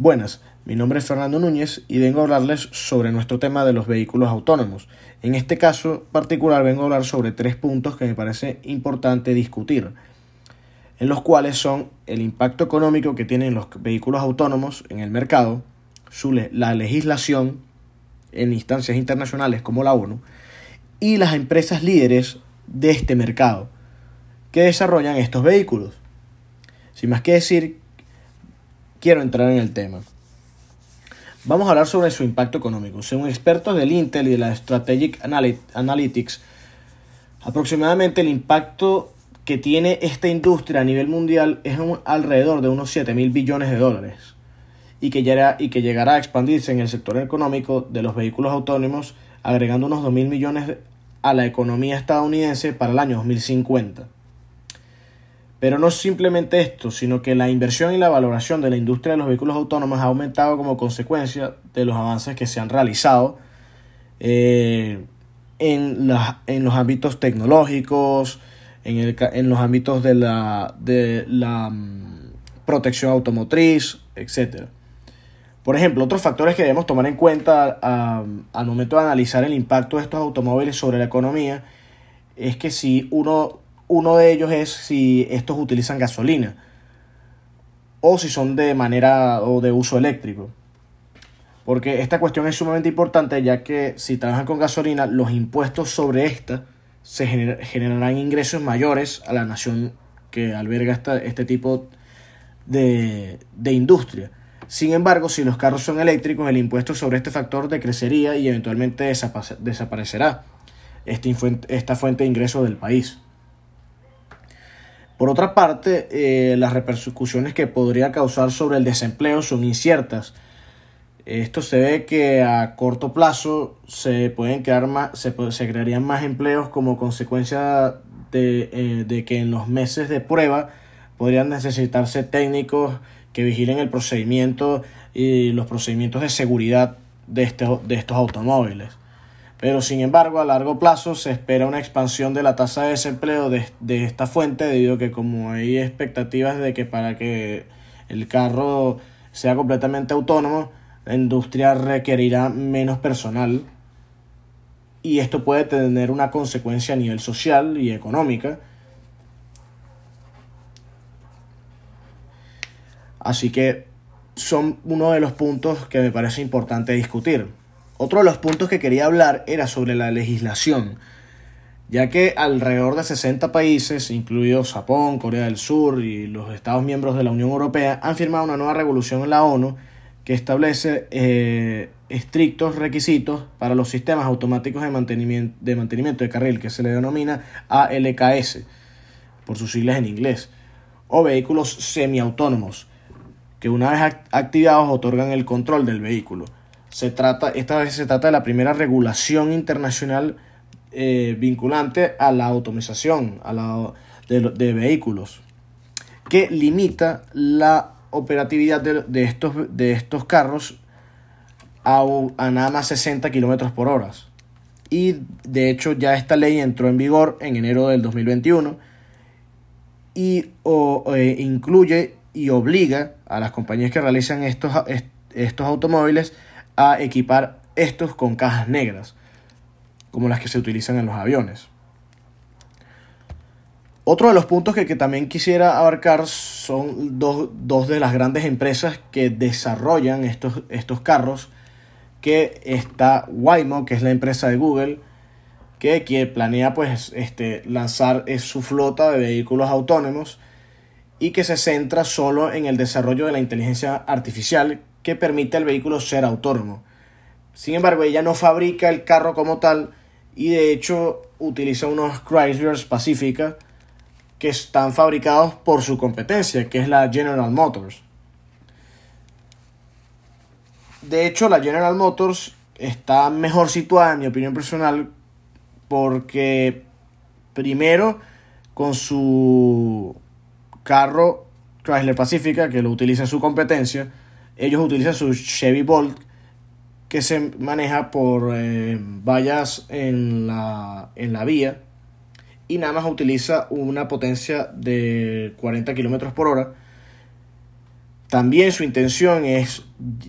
Buenas, mi nombre es Fernando Núñez y vengo a hablarles sobre nuestro tema de los vehículos autónomos. En este caso particular vengo a hablar sobre tres puntos que me parece importante discutir, en los cuales son el impacto económico que tienen los vehículos autónomos en el mercado, la legislación en instancias internacionales como la ONU y las empresas líderes de este mercado que desarrollan estos vehículos. Sin más que decir, quiero entrar en el tema. Vamos a hablar sobre su impacto económico. Según expertos del Intel y de la Strategic Analytics, aproximadamente el impacto que tiene esta industria a nivel mundial es alrededor de unos 7 mil billones de dólares y que, llegará, y que llegará a expandirse en el sector económico de los vehículos autónomos, agregando unos 2 mil millones a la economía estadounidense para el año 2050. Pero no simplemente esto, sino que la inversión y la valoración de la industria de los vehículos autónomos ha aumentado como consecuencia de los avances que se han realizado eh, en, en, los ámbitos tecnológicos, en, en los ámbitos de la, de la mm, protección automotriz, etc. Por ejemplo, otros factores que debemos tomar en cuenta al momento de analizar el impacto de estos automóviles sobre la economía es que si uno uno de ellos es si estos utilizan gasolina o si son de manera o de uso eléctrico. Porque esta cuestión es sumamente importante ya que si trabajan con gasolina, los impuestos sobre esta se generarán ingresos mayores a la nación que alberga este tipo de, de industria. Sin embargo, si los carros son eléctricos, el impuesto sobre este factor decrecería y eventualmente desaparecerá esta fuente de ingresos del país. Por otra parte, eh, las repercusiones que podría causar sobre el desempleo son inciertas. Esto se ve que a corto plazo se pueden crear más, se, crearían más empleos como consecuencia de, eh, de, que en los meses de prueba podrían necesitarse técnicos que vigilen el procedimiento y los procedimientos de seguridad de, este, de estos automóviles. Pero sin embargo, a largo plazo se espera una expansión de la tasa de desempleo de, esta fuente debido a que como hay expectativas de que para que el carro sea completamente autónomo, la industria requerirá menos personal y esto puede tener una consecuencia a nivel social y económica. Así que son uno de los puntos que me parece importante discutir. Otro de los puntos que quería hablar era sobre la legislación, ya que alrededor de 60 países, incluidos Japón, Corea del Sur y los Estados miembros de la Unión Europea, han firmado una nueva regulación en la ONU que establece eh, estrictos requisitos para los sistemas automáticos de mantenimiento, de mantenimiento de carril, que se le denomina ALKS, por sus siglas en inglés, o vehículos semiautónomos, que una vez activados otorgan el control del vehículo. Se trata, esta vez se trata de la primera regulación internacional eh, vinculante a la automatización a la, de, vehículos que limita la operatividad de, estos, de estos carros a, nada más 60 kilómetros por hora. Y de hecho ya esta ley entró en vigor en enero del 2021 y eh, incluye y obliga a las compañías que realizan estos, estos automóviles a equipar estos con cajas negras, como las que se utilizan en los aviones. Otro de los puntos que, también quisiera abarcar son dos, de las grandes empresas que desarrollan estos, estos carros, que está Waymo, que es la empresa de Google, que, que planea pues, este, lanzar su flota de vehículos autónomos y que se centra solo en el desarrollo de la inteligencia artificial que permite al vehículo ser autónomo. Sin embargo, ella no fabrica el carro como tal y de hecho utiliza unos Chrysler Pacifica que están fabricados por su competencia, que es la General Motors. De hecho, la General Motors está mejor situada, en mi opinión personal, porque primero con su carro Chrysler Pacifica, que lo utiliza en su competencia, ellos utilizan su Chevy Bolt que se maneja por eh, vallas en la, en la vía y nada más utiliza una potencia de 40 km por hora. También su intención es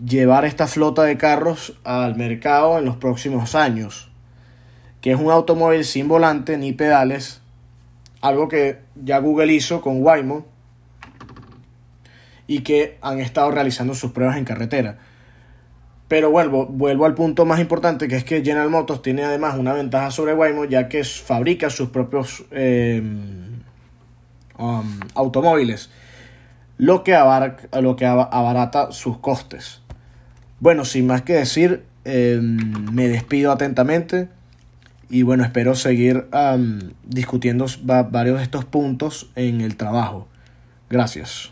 llevar esta flota de carros al mercado en los próximos años, que es un automóvil sin volante ni pedales, algo que ya Google hizo con Waymo y que han estado realizando sus pruebas en carretera. Pero vuelvo, vuelvo al punto más importante, que es que General Motors tiene además una ventaja sobre Waymo, ya que fabrica sus propios eh, um, automóviles lo que, lo que abarata sus costes. Bueno, sin más que decir, em, me despido atentamente y bueno, espero seguir discutiendo varios de estos puntos en el trabajo. Gracias.